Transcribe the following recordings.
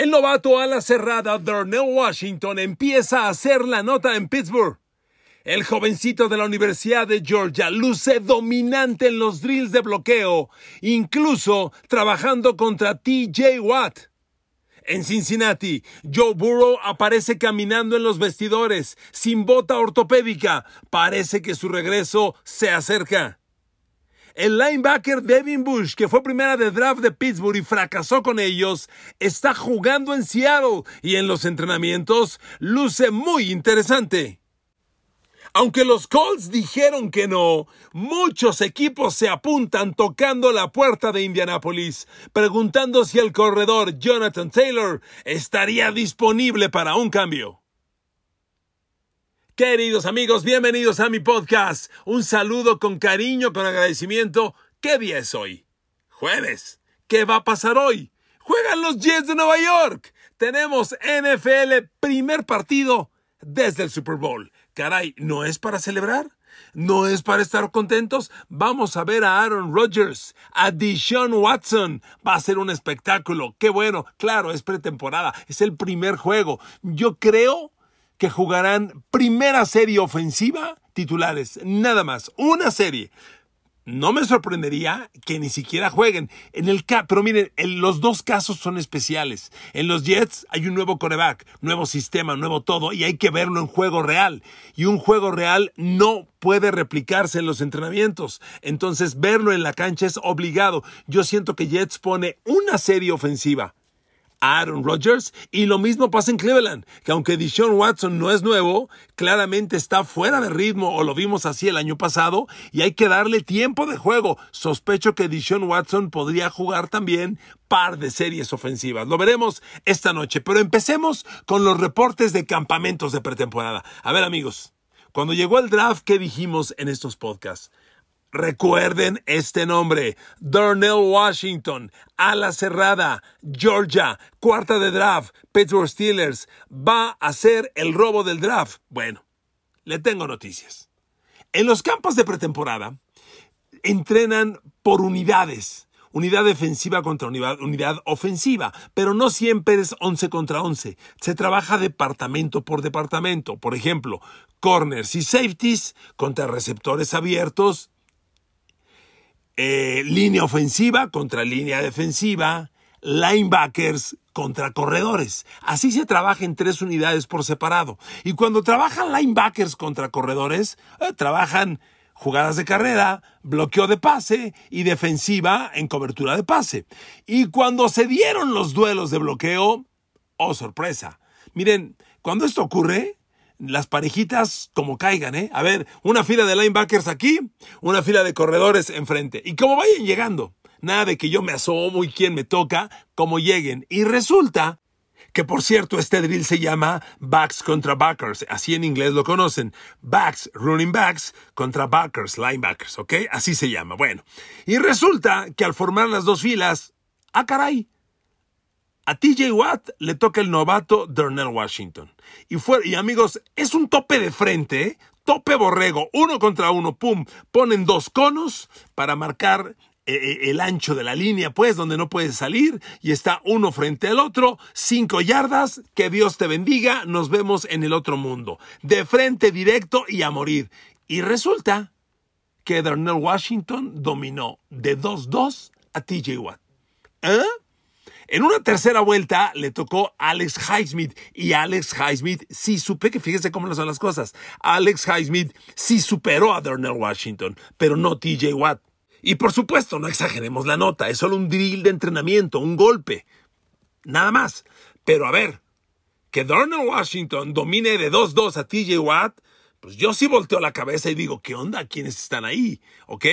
El novato a la cerrada Darnell Washington empieza a hacer la nota en Pittsburgh. El jovencito de la Universidad de Georgia luce dominante en los drills de bloqueo, incluso trabajando contra TJ Watt. En Cincinnati, Joe Burrow aparece caminando en los vestidores, sin bota ortopédica. Parece que su regreso se acerca. El linebacker Devin Bush, que fue primera de draft de Pittsburgh y fracasó con ellos, está jugando en Seattle y en los entrenamientos luce muy interesante. Aunque los Colts dijeron que no, muchos equipos se apuntan tocando la puerta de Indianapolis, preguntando si el corredor Jonathan Taylor estaría disponible para un cambio. Queridos amigos, bienvenidos a mi podcast. Un saludo con cariño, con agradecimiento. ¿Qué día es hoy? Jueves. ¿Qué va a pasar hoy? Juegan los Jets de Nueva York. Tenemos NFL primer partido desde el Super Bowl. Caray, ¿no es para celebrar? ¿No es para estar contentos? Vamos a ver a Aaron Rodgers, a Deshaun Watson. Va a ser un espectáculo. Qué bueno. Claro, es pretemporada. Es el primer juego. Yo creo que jugarán primera serie ofensiva titulares. Nada más. Una serie no me sorprendería que ni siquiera jueguen. En el pero miren, en los dos casos son especiales. En los Jets hay un nuevo coreback, nuevo sistema, nuevo todo, y hay que verlo en juego real. Y un juego real no puede replicarse en los entrenamientos. Entonces, verlo en la cancha es obligado. Yo siento que Jets pone una serie ofensiva Aaron Rodgers. Y lo mismo pasa en Cleveland, que aunque Deshaun Watson no es nuevo, claramente está fuera de ritmo, o lo vimos así el año pasado, y hay que darle tiempo de juego. Sospecho que Deshaun Watson podría jugar también par de series ofensivas. Lo veremos esta noche, pero empecemos con los reportes de campamentos de pretemporada. A ver amigos, cuando llegó el draft, ¿qué dijimos en estos podcasts? Recuerden este nombre, Darnell Washington, ala cerrada, Georgia, cuarta de draft, Pittsburgh Steelers, va a ser el robo del draft. Bueno, le tengo noticias. En los campos de pretemporada entrenan por unidades, unidad defensiva contra unidad, unidad, ofensiva, pero no siempre es 11 contra 11. Se trabaja departamento por departamento. Por ejemplo, corners y safeties contra receptores abiertos eh, línea ofensiva contra línea defensiva, linebackers contra corredores. Así se trabaja en tres unidades por separado. Y cuando trabajan linebackers contra corredores, eh, trabajan jugadas de carrera, bloqueo de pase y defensiva en cobertura de pase. Y cuando se dieron los duelos de bloqueo, oh sorpresa. Miren, cuando esto ocurre, las parejitas como caigan, ¿eh? A ver, una fila de linebackers aquí, una fila de corredores enfrente. Y como vayan llegando, nada de que yo me asomo y quién me toca, como lleguen. Y resulta que por cierto este drill se llama backs contra backers, así en inglés lo conocen, backs, running backs contra backers, linebackers, ¿ok? Así se llama. Bueno, y resulta que al formar las dos filas, ah caray, a TJ Watt le toca el novato Darnell Washington. Y, fue, y amigos, es un tope de frente, ¿eh? tope borrego, uno contra uno, pum, ponen dos conos para marcar eh, eh, el ancho de la línea, pues, donde no puedes salir, y está uno frente al otro, cinco yardas, que Dios te bendiga, nos vemos en el otro mundo, de frente directo y a morir. Y resulta que Darnell Washington dominó de 2-2 a TJ Watt. ¿Eh? En una tercera vuelta le tocó Alex Highsmith y Alex Highsmith sí supe que fíjese cómo son las cosas. Alex Highsmith sí superó a Darnell Washington, pero no TJ Watt. Y por supuesto, no exageremos la nota, es solo un drill de entrenamiento, un golpe. Nada más. Pero a ver, que Darnell Washington domine de 2-2 a TJ Watt, pues yo sí volteo la cabeza y digo, ¿qué onda? ¿Quiénes están ahí? ¿Ok?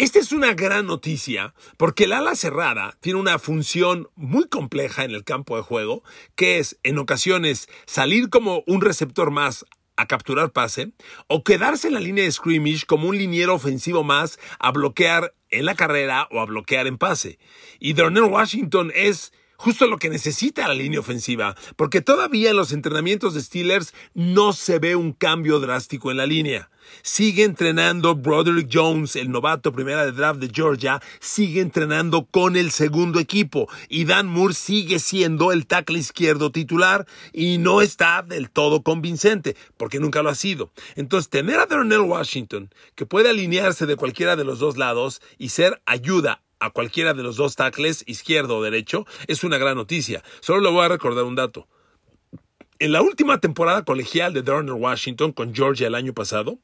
Esta es una gran noticia porque el ala cerrada tiene una función muy compleja en el campo de juego, que es en ocasiones salir como un receptor más a capturar pase o quedarse en la línea de scrimmage como un liniero ofensivo más a bloquear en la carrera o a bloquear en pase. Y Darnell Washington es justo lo que necesita la línea ofensiva, porque todavía en los entrenamientos de Steelers no se ve un cambio drástico en la línea. Sigue entrenando Broderick Jones, el novato primera de draft de Georgia, sigue entrenando con el segundo equipo. Y Dan Moore sigue siendo el tackle izquierdo titular y no está del todo convincente, porque nunca lo ha sido. Entonces, tener a Darnell Washington, que puede alinearse de cualquiera de los dos lados y ser ayuda a cualquiera de los dos tackles, izquierdo o derecho, es una gran noticia. Solo le voy a recordar un dato. En la última temporada colegial de Darnell Washington con Georgia el año pasado,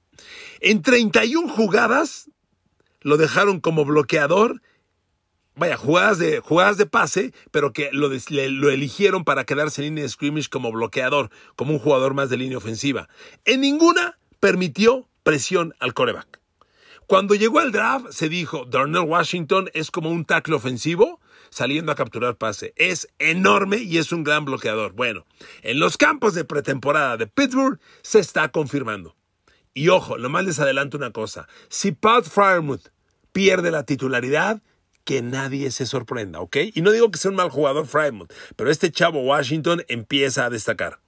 en 31 jugadas lo dejaron como bloqueador. Vaya, jugadas de, jugadas de pase, pero que lo, lo eligieron para quedarse en línea de scrimmage como bloqueador, como un jugador más de línea ofensiva. En ninguna permitió presión al coreback. Cuando llegó al draft, se dijo, Darnell Washington es como un tackle ofensivo saliendo a capturar pase. Es enorme y es un gran bloqueador. Bueno, en los campos de pretemporada de Pittsburgh se está confirmando. Y ojo, lo más les adelanto una cosa. Si Pat Fryermuth pierde la titularidad, que nadie se sorprenda, ¿ok? Y no digo que sea un mal jugador Fryermuth, pero este chavo Washington empieza a destacar.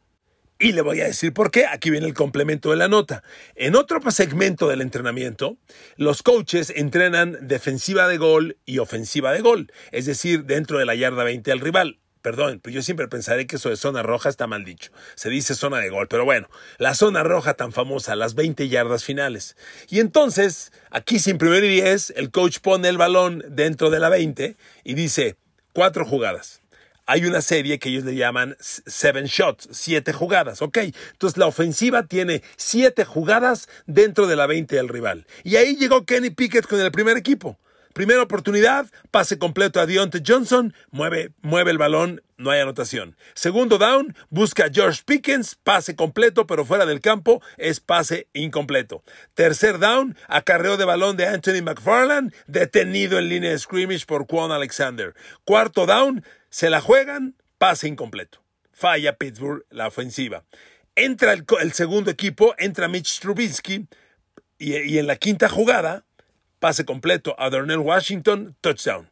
Y le voy a decir por qué. Aquí viene el complemento de la nota. En otro segmento del entrenamiento, los coaches entrenan defensiva de gol y ofensiva de gol, es decir, dentro de la yarda 20 al rival. Perdón, pero yo siempre pensaré que eso de zona roja está mal dicho. Se dice zona de gol, pero bueno, la zona roja tan famosa, las 20 yardas finales. Y entonces, aquí sin primer y 10, el coach pone el balón dentro de la 20 y dice, cuatro jugadas. Hay una serie que ellos le llaman seven shots, siete jugadas, ¿ok? Entonces la ofensiva tiene siete jugadas dentro de la 20 del rival. Y ahí llegó Kenny Pickett con el primer equipo. Primera oportunidad, pase completo a Deontay Johnson, mueve, mueve el balón, no hay anotación. Segundo down, busca a George Pickens, pase completo, pero fuera del campo es pase incompleto. Tercer down, acarreo de balón de Anthony McFarland, detenido en línea de scrimmage por Quan Alexander. Cuarto down, se la juegan, pase incompleto. Falla Pittsburgh la ofensiva. Entra el, segundo equipo, entra Mitch Trubisky, y, y en la quinta jugada, Pase completo a Darnell Washington, touchdown.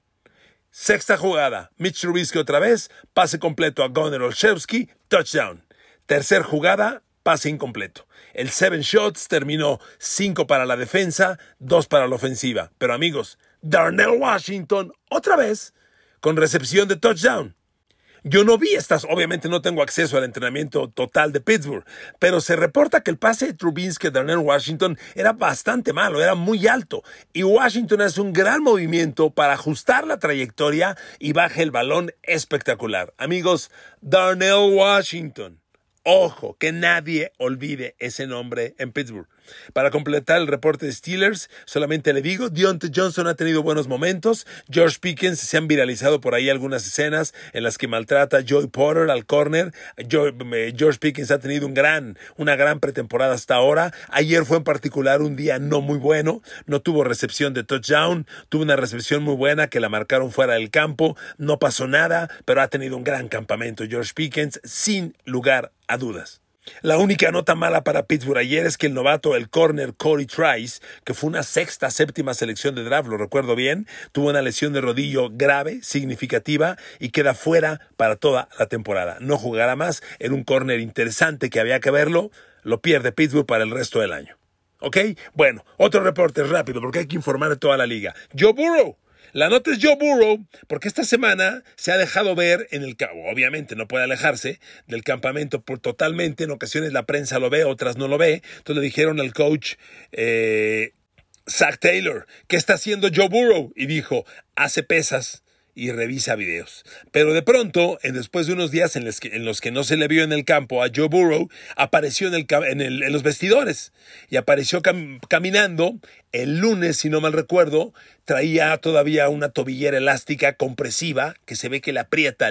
Sexta jugada, Mitch Trubisky otra vez, pase completo a Gunnar Olszewski, touchdown. Tercer jugada, pase incompleto. El seven shots terminó cinco para la defensa, dos para la ofensiva. Pero amigos, Darnell Washington otra vez con recepción de touchdown. Yo no vi estas, obviamente no tengo acceso al entrenamiento total de Pittsburgh, pero se reporta que el pase de Trubinsky a Darnell Washington era bastante malo, era muy alto, y Washington hace un gran movimiento para ajustar la trayectoria y baja el balón espectacular. Amigos, Darnell Washington Ojo, que nadie olvide ese nombre en Pittsburgh. Para completar el reporte de Steelers, solamente le digo, Deontay Johnson ha tenido buenos momentos, George Pickens se han viralizado por ahí algunas escenas en las que maltrata a Joey Porter al corner, eh, George Pickens ha tenido un gran, una gran pretemporada hasta ahora, ayer fue en particular un día no muy bueno, no tuvo recepción de touchdown, tuvo una recepción muy buena que la marcaron fuera del campo, no pasó nada, pero ha tenido un gran campamento George Pickens sin lugar a dudas. La única nota mala para Pittsburgh ayer es que el novato, el corner Corey Trice, que fue una sexta, séptima selección de draft, lo recuerdo bien, tuvo una lesión de rodillo grave, significativa, y queda fuera para toda la temporada. No jugará más, era un corner interesante que había que verlo, lo pierde Pittsburgh para el resto del año. ¿Ok? Bueno, otro reporte rápido, porque hay que informar a toda la liga. Joe Burrow la nota es Joe Burrow, porque esta semana se ha dejado ver en el obviamente no puede alejarse del campamento por totalmente, en ocasiones la prensa lo ve, otras no lo ve, entonces le dijeron al coach eh, Zach Taylor, ¿qué está haciendo Joe Burrow? Y dijo, hace pesas y revisa videos. Pero de pronto, después de unos días en los, que, no se le vio en el campo a Joe Burrow, apareció en, los vestidores y apareció caminando el lunes, si no mal recuerdo, traía todavía una tobillera elástica compresiva que se ve que le aprieta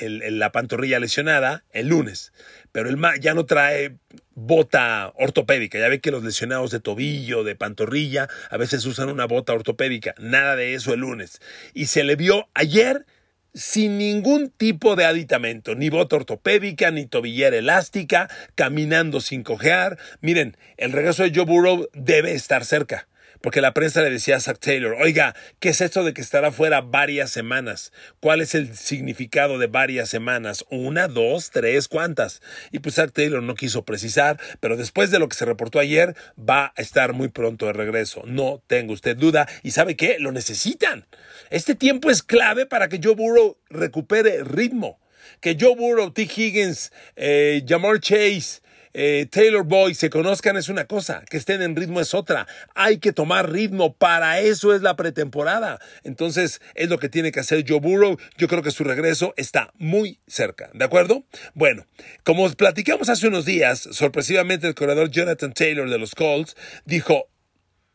la pantorrilla lesionada el lunes. Pero el ya no trae bota ortopédica. Ya ve que los lesionados de tobillo, de pantorrilla, a veces usan una bota ortopédica. Nada de eso el lunes. Y se le vio ayer sin ningún tipo de aditamento, ni bota ortopédica, ni tobillera elástica, caminando sin cojear. Miren, el regreso de Joe Burrow debe estar cerca porque la prensa le decía a Zach Taylor, oiga, ¿qué es esto de que estará fuera varias semanas? ¿Cuál es el significado de varias semanas? ¿Una, dos, tres, cuántas? Y pues Zach Taylor no quiso precisar, pero después de lo que se reportó ayer, va a estar muy pronto de regreso. No tenga usted duda. ¿Y sabe qué? Lo necesitan. Este tiempo es clave para que Joe Burrow recupere ritmo. Que Joe Burrow, T. Higgins, eh, Jamar Chase, eh, Taylor Boy se conozcan es una cosa, que estén en ritmo es otra. Hay que tomar ritmo, para eso es la pretemporada. Entonces es lo que tiene que hacer Joe Burrow. Yo creo que su regreso está muy cerca, ¿de acuerdo? Bueno, como platicamos hace unos días, sorpresivamente el corredor Jonathan Taylor de los Colts dijo,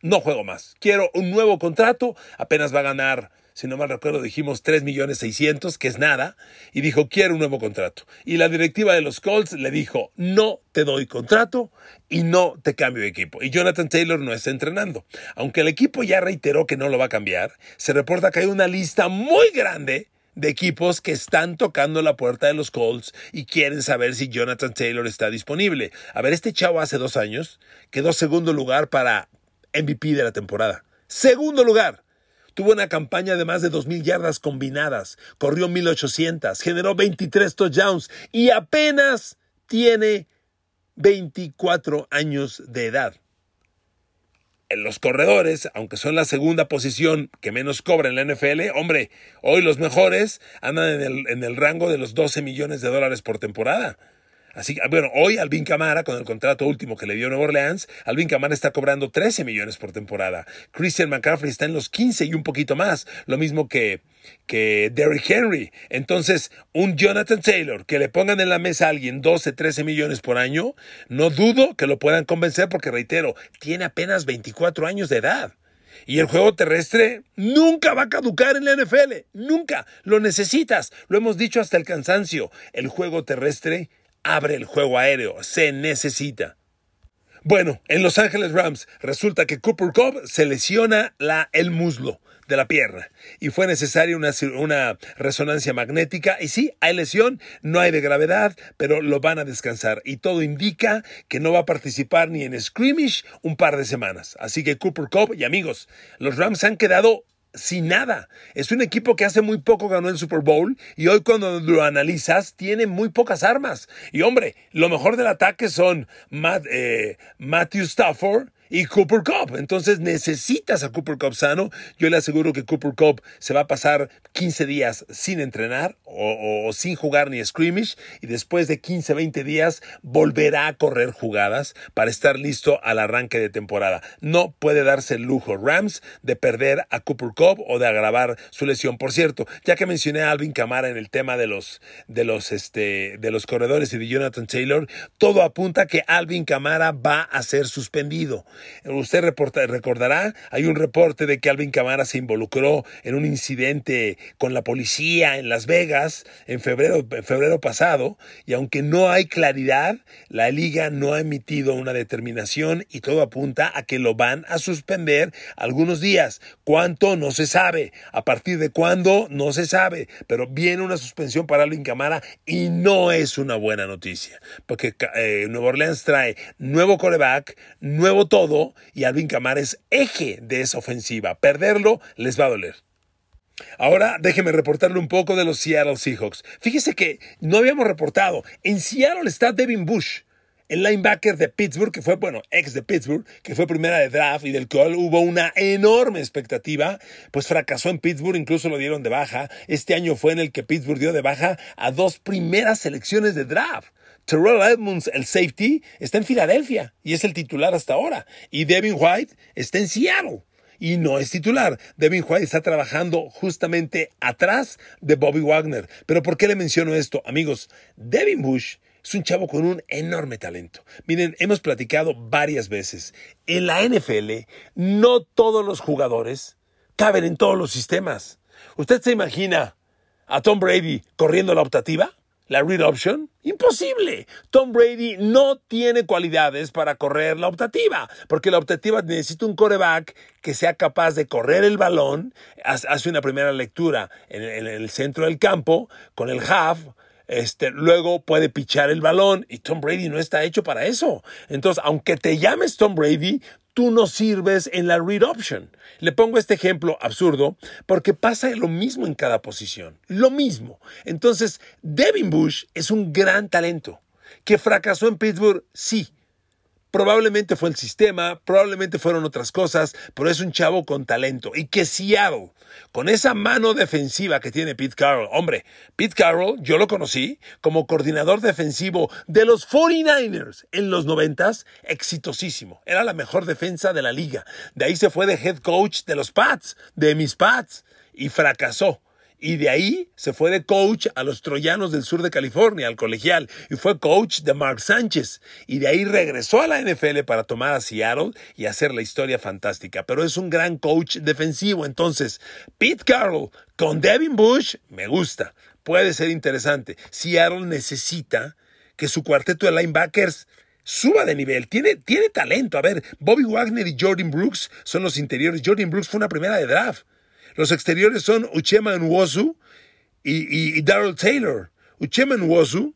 no juego más, quiero un nuevo contrato, apenas va a ganar si no mal recuerdo, dijimos 3 millones 600, que es nada, y dijo, quiero un nuevo contrato. Y la directiva de los Colts le dijo, no te doy contrato y no te cambio de equipo. Y Jonathan Taylor no está entrenando. Aunque el equipo ya reiteró que no lo va a cambiar, se reporta que hay una lista muy grande de equipos que están tocando la puerta de los Colts y quieren saber si Jonathan Taylor está disponible. A ver, este chavo hace dos años quedó segundo lugar para MVP de la temporada. Segundo lugar. Tuvo una campaña de más de 2.000 yardas combinadas, corrió 1.800, generó 23 touchdowns y apenas tiene 24 años de edad. En los corredores, aunque son la segunda posición que menos cobra en la NFL, hombre, hoy los mejores andan en el, en el rango de los 12 millones de dólares por temporada. Así que, bueno, hoy Alvin Camara, con el contrato último que le dio Nueva Orleans, Alvin Camara está cobrando 13 millones por temporada. Christian McCaffrey está en los 15 y un poquito más, lo mismo que, que Derrick Henry. Entonces, un Jonathan Taylor, que le pongan en la mesa a alguien 12, 13 millones por año, no dudo que lo puedan convencer porque, reitero, tiene apenas 24 años de edad. Y el juego terrestre nunca va a caducar en la NFL. Nunca. Lo necesitas. Lo hemos dicho hasta el cansancio. El juego terrestre abre el juego aéreo, se necesita. Bueno, en Los Ángeles Rams resulta que Cooper Cobb se lesiona la, el muslo de la pierna y fue necesaria una, una, resonancia magnética y sí, hay lesión, no hay de gravedad, pero lo van a descansar y todo indica que no va a participar ni en scrimmage un par de semanas. Así que Cooper Cobb y amigos, los Rams han quedado sin nada. Es un equipo que hace muy poco ganó el Super Bowl y hoy cuando lo analizas tiene muy pocas armas. Y hombre, lo mejor del ataque son eh, Matthew Stafford y Cooper Cup. Entonces necesitas a Cooper Cup sano. Yo le aseguro que Cooper Cup se va a pasar 15 días sin entrenar o, sin jugar ni scrimmage y después de 15, 20 días volverá a correr jugadas para estar listo al arranque de temporada. No puede darse el lujo Rams de perder a Cooper Cup o de agravar su lesión. Por cierto, ya que mencioné a Alvin Camara en el tema de los, de los, este, de los corredores y de Jonathan Taylor, todo apunta que Alvin Camara va a ser suspendido. Usted recordará, hay un reporte de que Alvin Camara se involucró en un incidente con la policía en Las Vegas en febrero, febrero pasado, y aunque no hay claridad, la liga no ha emitido una determinación y todo apunta a que lo van a suspender algunos días. ¿Cuánto? No se sabe. ¿A partir de cuándo? No se sabe. Pero viene una suspensión para Alvin Camara y no es una buena noticia, porque eh, Nueva Orleans trae nuevo coreback, nuevo todo, y Alvin Kamara es eje de esa ofensiva. Perderlo les va a doler. Ahora déjeme reportarle un poco de los Seattle Seahawks. Fíjese que no habíamos reportado. En Seattle está Devin Bush, el linebacker de Pittsburgh, que fue, bueno, ex de Pittsburgh, que fue primera de draft y del cual hubo una enorme expectativa, pues fracasó en Pittsburgh, incluso lo dieron de baja. Este año fue en el que Pittsburgh dio de baja a dos primeras selecciones de draft. Terrell Edmonds, el safety, está en Filadelfia y es el titular hasta ahora. Y Devin White está en Seattle y no es titular. Devin White está trabajando justamente atrás de Bobby Wagner. Pero ¿por qué le menciono esto? Amigos, Devin Bush es un chavo con un enorme talento. Miren, hemos platicado varias veces. En la NFL, no todos los jugadores caben en todos los sistemas. ¿Usted se imagina a Tom Brady corriendo la optativa? La read option? Imposible. Tom Brady no tiene cualidades para correr la optativa, porque la optativa necesita un coreback que sea capaz de correr el balón, hace una primera lectura en, el centro del campo con el half, este, luego puede pichar el balón y Tom Brady no está hecho para eso. Entonces, aunque te llames Tom Brady, tú no sirves en la read option. Le pongo este ejemplo absurdo porque pasa lo mismo en cada posición. Lo mismo. Entonces, Devin Bush es un gran talento. ¿Que fracasó en Pittsburgh? Sí. Probablemente fue el sistema, probablemente fueron otras cosas, pero es un chavo con talento. Y que Seattle, con esa mano defensiva que tiene Pete Carroll, hombre, Pete Carroll, yo lo conocí como coordinador defensivo de los 49ers en los 90 exitosísimo. Era la mejor defensa de la liga. De ahí se fue de head coach de los Pats, de mis Pats, y fracasó. Y de ahí se fue de coach a los Troyanos del sur de California, al colegial, y fue coach de Mark Sánchez. Y de ahí regresó a la NFL para tomar a Seattle y hacer la historia fantástica. Pero es un gran coach defensivo. Entonces, Pete Carroll con Devin Bush, me gusta. Puede ser interesante. Seattle necesita que su cuarteto de linebackers suba de nivel. Tiene, tiene talento. A ver, Bobby Wagner y Jordan Brooks son los interiores. Jordan Brooks fue una primera de draft. Los exteriores son Uchema Nwosu y, y, Daryl Taylor. Uchema Nwosu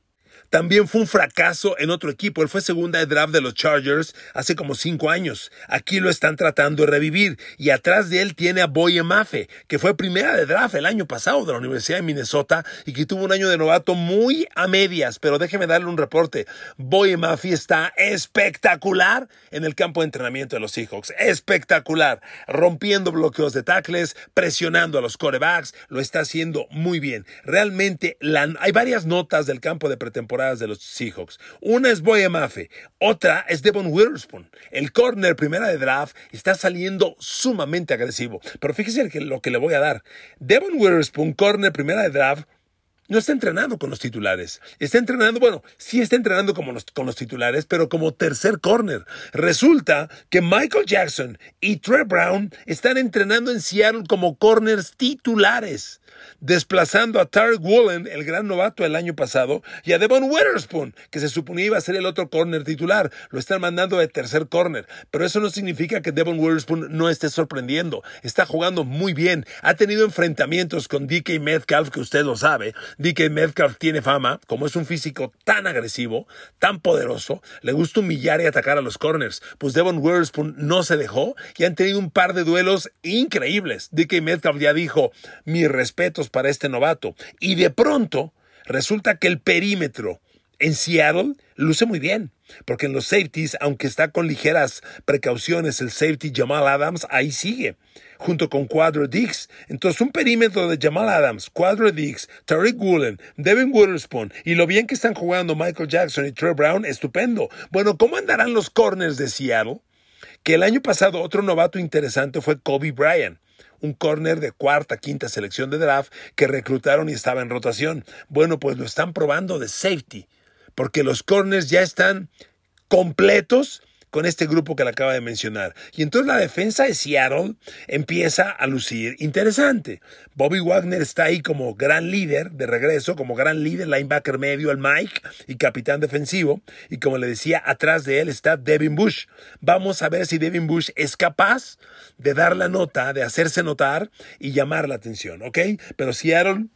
también fue un fracaso en otro equipo. Él fue segunda de draft de los Chargers hace como cinco años. Aquí lo están tratando de revivir. Y atrás de él tiene a Boye Mafe, que fue primera de draft el año pasado de la Universidad de Minnesota y que tuvo un año de novato muy a medias. Pero déjeme darle un reporte. Boye Mafe está espectacular en el campo de entrenamiento de los Seahawks. Espectacular. Rompiendo bloqueos de tackles, presionando a los corebacks. Lo está haciendo muy bien. Realmente hay varias notas del campo de pretemporada de los Seahawks. Una es Boye Mafe, otra es Devon Witherspoon. El corner primera de draft está saliendo sumamente agresivo. Pero fíjese lo que le voy a dar. Devon Witherspoon, corner primera de draft, no está entrenando con los titulares. Está entrenando, bueno, sí está entrenando con los titulares, pero como tercer corner. Resulta que Michael Jackson y Trey Brown están entrenando en Seattle como corners titulares desplazando a Tarek Woolen, el gran novato del año pasado, y a Devon Witherspoon, que se suponía iba a ser el otro corner titular. Lo están mandando de tercer corner, pero eso no significa que Devon Witherspoon no esté sorprendiendo. Está jugando muy bien. Ha tenido enfrentamientos con DK Metcalf, que usted lo sabe. DK Metcalf tiene fama, como es un físico tan agresivo, tan poderoso, le gusta humillar y atacar a los corners. Pues Devon Witherspoon no se dejó y han tenido un par de duelos increíbles. DK Metcalf ya dijo, mi respeto para este novato. Y de pronto resulta que el perímetro en Seattle luce muy bien, porque en los safeties, aunque está con ligeras precauciones el safety Jamal Adams, ahí sigue, junto con Quadro Dix. Entonces, un perímetro de Jamal Adams, Quadro Dix, Tariq Woolen, Devin Witherspoon y lo bien que están jugando Michael Jackson y Trey Brown, estupendo. Bueno, ¿cómo andarán los corners de Seattle? Que el año pasado otro novato interesante fue Kobe Bryant un corner de cuarta, quinta selección de draft que reclutaron y estaba en rotación. Bueno, pues lo están probando de safety, porque los corners ya están completos con este grupo que le acaba de mencionar. Y entonces la defensa de Seattle empieza a lucir interesante. Bobby Wagner está ahí como gran líder de regreso, como gran líder, linebacker medio, el Mike y capitán defensivo. Y como le decía, atrás de él está Devin Bush. Vamos a ver si Devin Bush es capaz de dar la nota, de hacerse notar y llamar la atención, ¿ok? Pero Seattle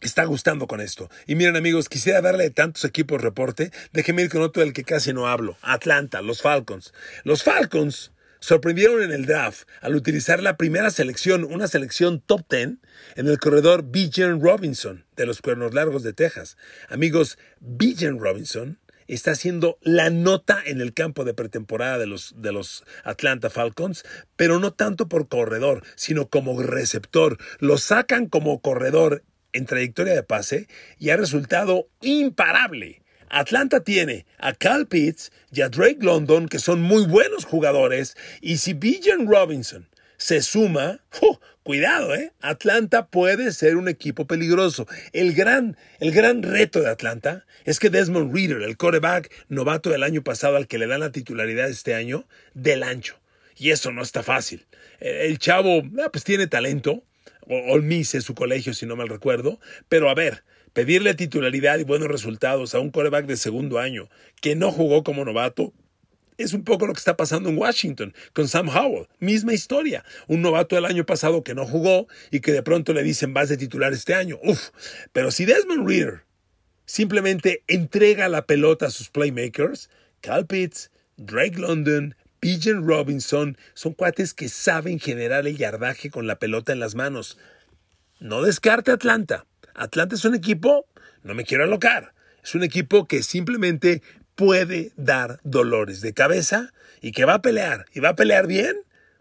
está gustando con esto. Y miren amigos, quisiera darle tantos equipos reporte, déjenme ir con otro del que casi no hablo, Atlanta, los Falcons. Los Falcons sorprendieron en el draft al utilizar la primera selección, una selección top 10, en el corredor Bijan Robinson de los Cuernos Largos de Texas. Amigos, Bijan Robinson está haciendo la nota en el campo de pretemporada de los, de los Atlanta Falcons, pero no tanto por corredor, sino como receptor. Lo sacan como corredor en trayectoria de pase y ha resultado imparable. Atlanta tiene a Cal Pitts y a Drake London, que son muy buenos jugadores, y si Bijan Robinson se suma, cuidado, ¿eh? Atlanta puede ser un equipo peligroso. El gran, el gran reto de Atlanta es que Desmond Reader, el quarterback novato del año pasado al que le dan la titularidad este año, del ancho. Y eso no está fácil. El chavo, ah, pues tiene talento, Olmise, su colegio, si no mal recuerdo. Pero a ver, pedirle titularidad y buenos resultados a un coreback de segundo año que no jugó como novato, es un poco lo que está pasando en Washington con Sam Howell. Misma historia. Un novato del año pasado que no jugó y que de pronto le dicen vas de titular este año. Uf. Pero si Desmond Reader simplemente entrega la pelota a sus playmakers, Cal Pitts, Drake London, Pigeon Robinson son cuates que saben generar el yardaje con la pelota en las manos. No descarte Atlanta. Atlanta es un equipo, no me quiero alocar, es un equipo que simplemente puede dar dolores de cabeza y que va a pelear, y va a pelear bien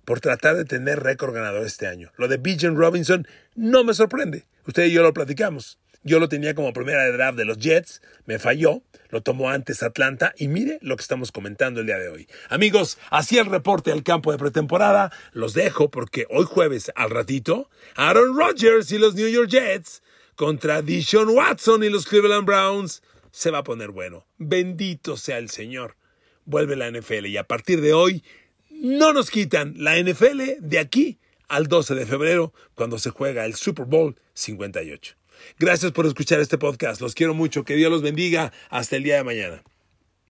por tratar de tener récord ganador este año. Lo de Bijan Robinson no me sorprende. Usted y yo lo platicamos. Yo lo tenía como primera de draft de los Jets, me falló, lo tomó antes Atlanta y mire lo que estamos comentando el día de hoy. Amigos, así el reporte al campo de pretemporada. Los dejo porque hoy jueves al ratito, Aaron Rodgers y los New York Jets contra Dishon Watson y los Cleveland Browns se va a poner bueno. Bendito sea el Señor. Vuelve la NFL y a partir de hoy no nos quitan la NFL de aquí al 12 de febrero cuando se juega el Super Bowl 58. Gracias por escuchar este podcast. Los quiero mucho. Que Dios los bendiga. Hasta el día de mañana.